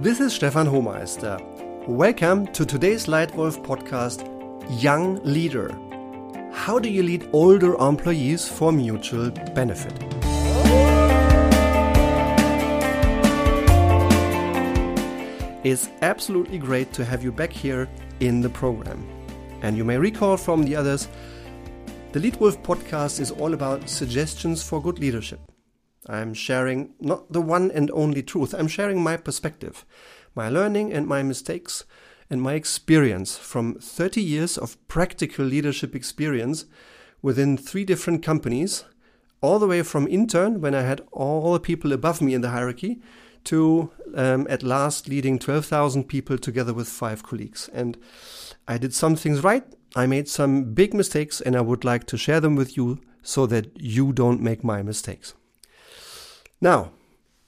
This is Stefan Hohmeister. Welcome to today's Leadwolf podcast, Young Leader. How do you lead older employees for mutual benefit? It's absolutely great to have you back here in the program. And you may recall from the others, the Leadwolf podcast is all about suggestions for good leadership. I'm sharing not the one and only truth, I'm sharing my perspective, my learning and my mistakes, and my experience from 30 years of practical leadership experience within three different companies, all the way from intern, when I had all the people above me in the hierarchy, to um, at last leading 12,000 people together with five colleagues. And I did some things right, I made some big mistakes, and I would like to share them with you so that you don't make my mistakes. Now,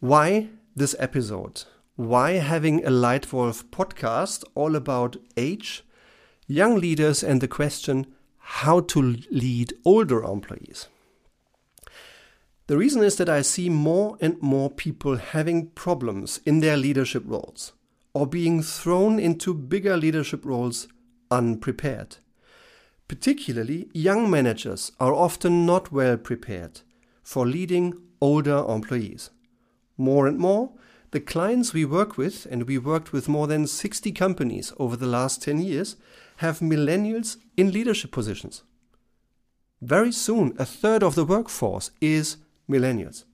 why this episode? Why having a Leadwolf podcast all about age, young leaders, and the question how to lead older employees? The reason is that I see more and more people having problems in their leadership roles or being thrown into bigger leadership roles unprepared. Particularly, young managers are often not well prepared for leading older employees. More and more, the clients we work with, and we worked with more than 60 companies over the last 10 years, have millennials in leadership positions. Very soon, a third of the workforce is millennials.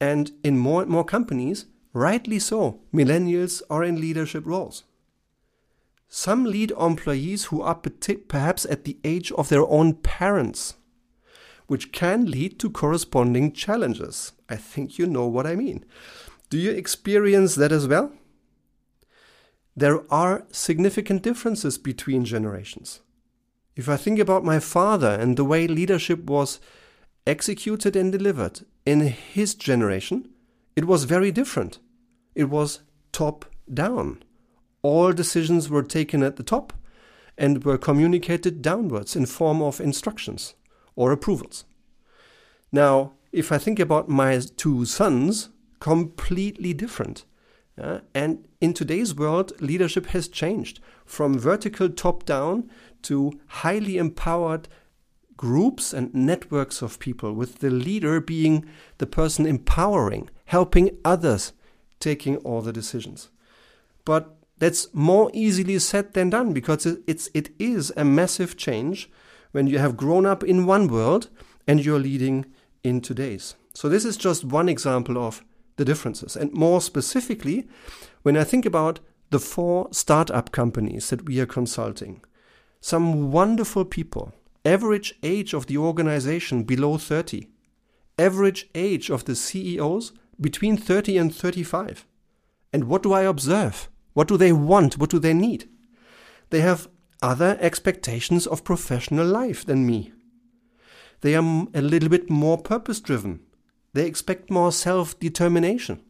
And in more and more companies, rightly so, millennials are in leadership roles. Some lead employees who are perhaps at the age of their own parents which can lead to corresponding challenges. I think you know what I mean. Do you experience that as well? There are significant differences between generations. If I think about my father and the way leadership was executed and delivered in his generation, it was very different. It was top down. All decisions were taken at the top and were communicated downwards in form of instructions or approvals. Now, if I think about my two sons, completely different. And in today's world, leadership has changed from vertical top down to highly empowered groups and networks of people, with the leader being the person empowering, helping others, taking all the decisions. But that's more easily said than done because it's, it is a massive change when you have grown up in one world and you're leading in today's. So, this is just one example of the differences. And more specifically, when I think about the four startup companies that we are consulting, some wonderful people, average age of the organization below 30, average age of the CEOs between 30 and 35. And what do I observe? What do they want? What do they need? They have other expectations of professional life than me. They are a little bit more purpose driven. They expect more self determination.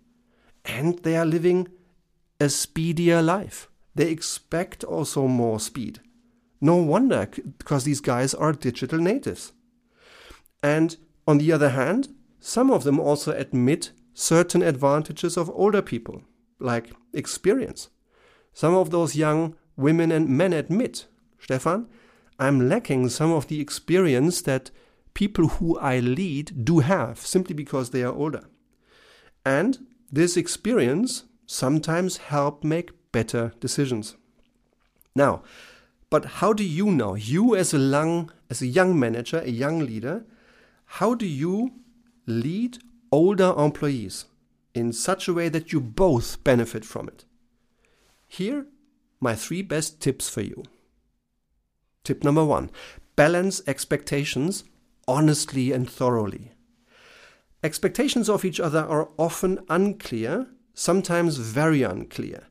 And they are living a speedier life. They expect also more speed. No wonder, because these guys are digital natives. And on the other hand, some of them also admit certain advantages of older people, like experience. Some of those young women and men admit, Stefan, I'm lacking some of the experience that people who I lead do have simply because they are older. And this experience sometimes help make better decisions. Now, but how do you know, you as a young, as a young manager, a young leader, how do you lead older employees in such a way that you both benefit from it? Here my three best tips for you. Tip number one balance expectations honestly and thoroughly. Expectations of each other are often unclear, sometimes very unclear.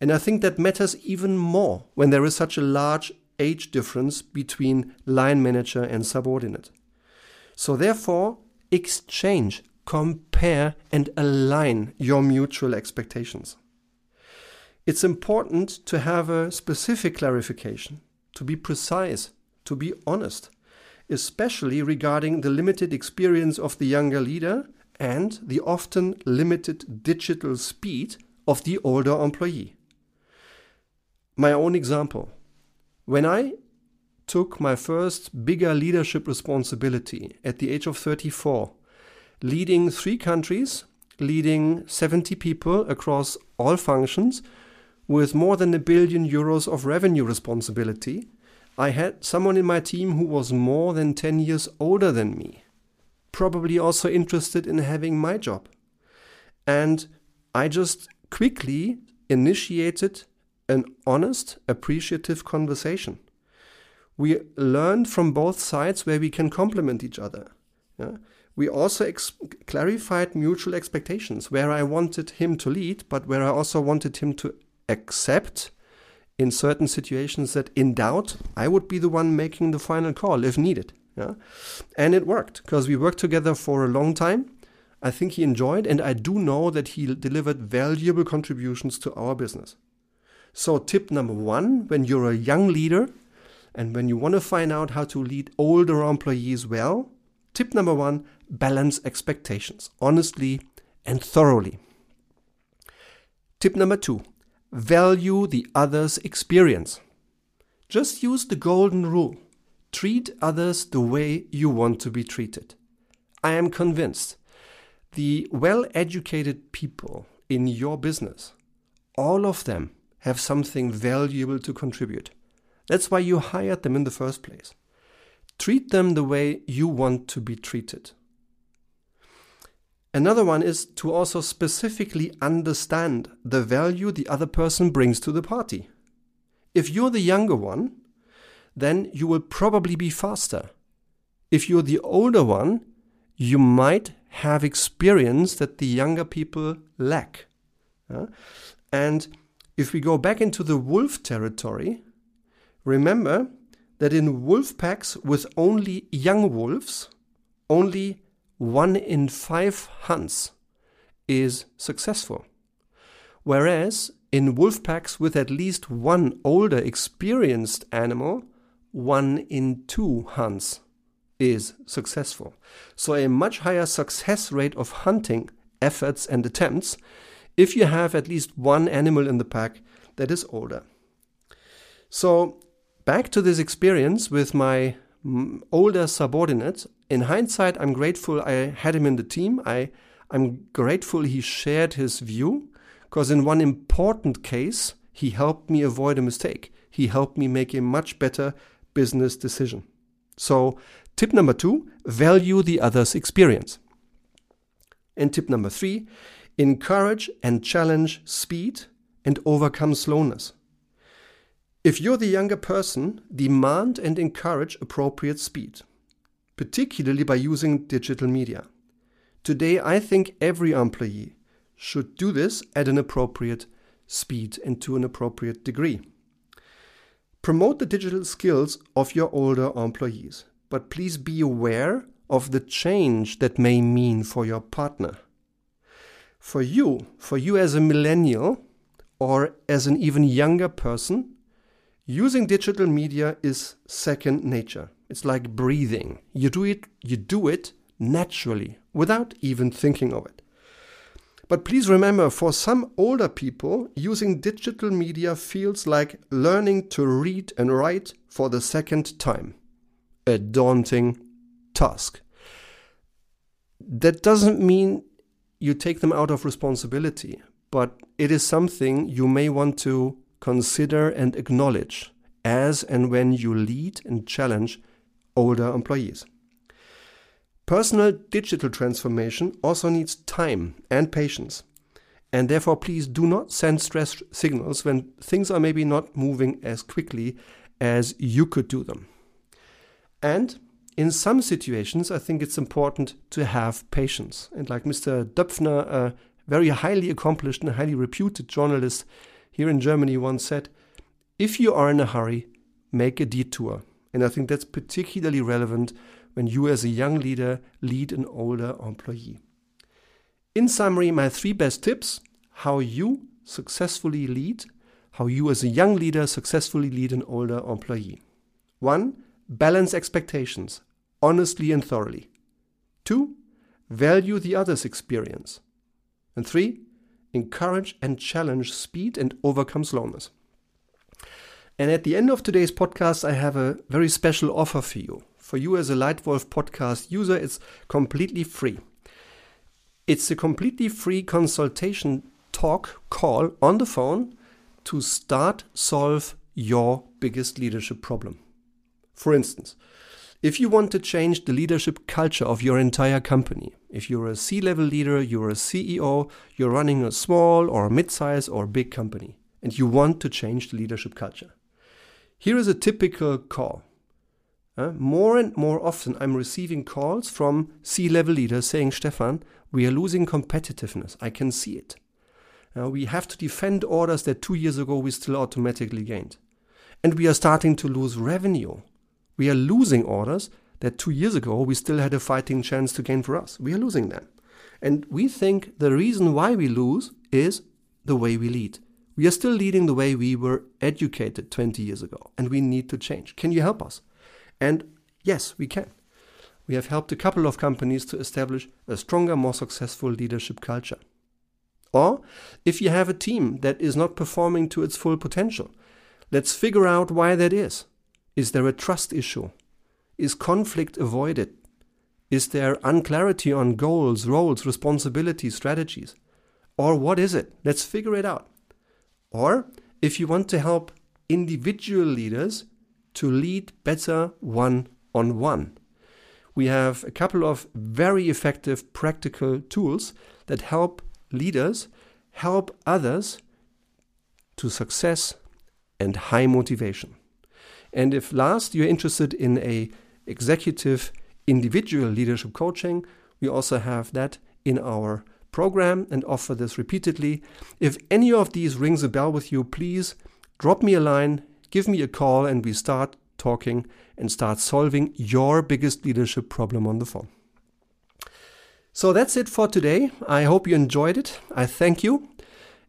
And I think that matters even more when there is such a large age difference between line manager and subordinate. So, therefore, exchange, compare, and align your mutual expectations. It's important to have a specific clarification, to be precise, to be honest, especially regarding the limited experience of the younger leader and the often limited digital speed of the older employee. My own example. When I took my first bigger leadership responsibility at the age of 34, leading three countries, leading 70 people across all functions, with more than a billion euros of revenue responsibility, I had someone in my team who was more than 10 years older than me, probably also interested in having my job. And I just quickly initiated an honest, appreciative conversation. We learned from both sides where we can complement each other. Yeah? We also clarified mutual expectations where I wanted him to lead, but where I also wanted him to accept in certain situations that in doubt, I would be the one making the final call if needed. Yeah? And it worked because we worked together for a long time. I think he enjoyed, and I do know that he delivered valuable contributions to our business. So, tip number one when you're a young leader and when you want to find out how to lead older employees well, tip number one balance expectations honestly and thoroughly. Tip number two value the other's experience. Just use the golden rule treat others the way you want to be treated. I am convinced the well educated people in your business, all of them have something valuable to contribute. That's why you hired them in the first place. Treat them the way you want to be treated. Another one is to also specifically understand the value the other person brings to the party. If you're the younger one, then you will probably be faster. If you're the older one, you might have experience that the younger people lack. And if we go back into the wolf territory, remember that in wolf packs with only young wolves, only one in five hunts is successful. Whereas in wolf packs with at least one older experienced animal, one in two hunts is successful. So a much higher success rate of hunting efforts and attempts if you have at least one animal in the pack that is older. So, back to this experience with my older subordinate. In hindsight, I'm grateful I had him in the team. I, I'm grateful he shared his view because, in one important case, he helped me avoid a mistake. He helped me make a much better business decision. So, tip number two value the other's experience. And tip number three encourage and challenge speed and overcome slowness. If you're the younger person, demand and encourage appropriate speed, particularly by using digital media. Today, I think every employee should do this at an appropriate speed and to an appropriate degree. Promote the digital skills of your older employees, but please be aware of the change that may mean for your partner. For you, for you as a millennial or as an even younger person, using digital media is second nature. It's like breathing. You do it, you do it naturally without even thinking of it. But please remember, for some older people, using digital media feels like learning to read and write for the second time. A daunting task. That doesn't mean you take them out of responsibility, but it is something you may want to consider and acknowledge as and when you lead and challenge older employees. Personal digital transformation also needs time and patience. And therefore, please do not send stress signals when things are maybe not moving as quickly as you could do them. And in some situations, I think it's important to have patience. And like Mr. Döpfner, a very highly accomplished and highly reputed journalist here in Germany, once said, if you are in a hurry, make a detour. And I think that's particularly relevant when you, as a young leader, lead an older employee. In summary, my three best tips how you successfully lead, how you, as a young leader, successfully lead an older employee. One, balance expectations honestly and thoroughly. Two, value the other's experience. And three, encourage and challenge speed and overcome slowness. And at the end of today's podcast, I have a very special offer for you. For you as a Leadwolf podcast user, it's completely free. It's a completely free consultation talk call on the phone to start solve your biggest leadership problem. For instance, if you want to change the leadership culture of your entire company, if you're a C level leader, you're a CEO, you're running a small or mid size or big company, and you want to change the leadership culture, here is a typical call. Uh, more and more often, I'm receiving calls from C level leaders saying, Stefan, we are losing competitiveness. I can see it. Uh, we have to defend orders that two years ago we still automatically gained. And we are starting to lose revenue. We are losing orders that two years ago we still had a fighting chance to gain for us. We are losing them. And we think the reason why we lose is the way we lead. We are still leading the way we were educated 20 years ago, and we need to change. Can you help us? And yes, we can. We have helped a couple of companies to establish a stronger, more successful leadership culture. Or if you have a team that is not performing to its full potential, let's figure out why that is. Is there a trust issue? Is conflict avoided? Is there unclarity on goals, roles, responsibilities, strategies? Or what is it? Let's figure it out. Or if you want to help individual leaders to lead better one on one, we have a couple of very effective practical tools that help leaders help others to success and high motivation. And if last you're interested in a executive individual leadership coaching, we also have that in our program and offer this repeatedly. If any of these rings a bell with you, please drop me a line, give me a call, and we start talking and start solving your biggest leadership problem on the phone. So that's it for today. I hope you enjoyed it. I thank you.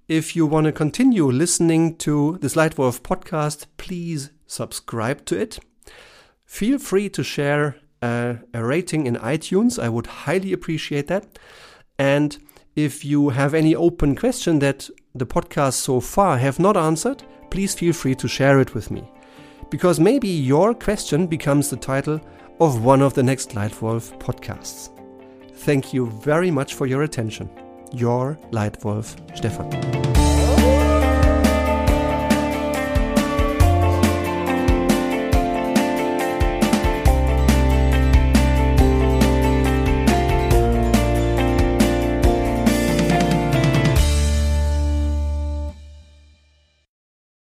If you want to continue listening to this Leadwolf podcast, please subscribe to it. Feel free to share a, a rating in iTunes. I would highly appreciate that. And if you have any open question that the podcast so far have not answered, please feel free to share it with me. Because maybe your question becomes the title of one of the next Leadwolf podcasts. Thank you very much for your attention. Your Leadwolf Stefan.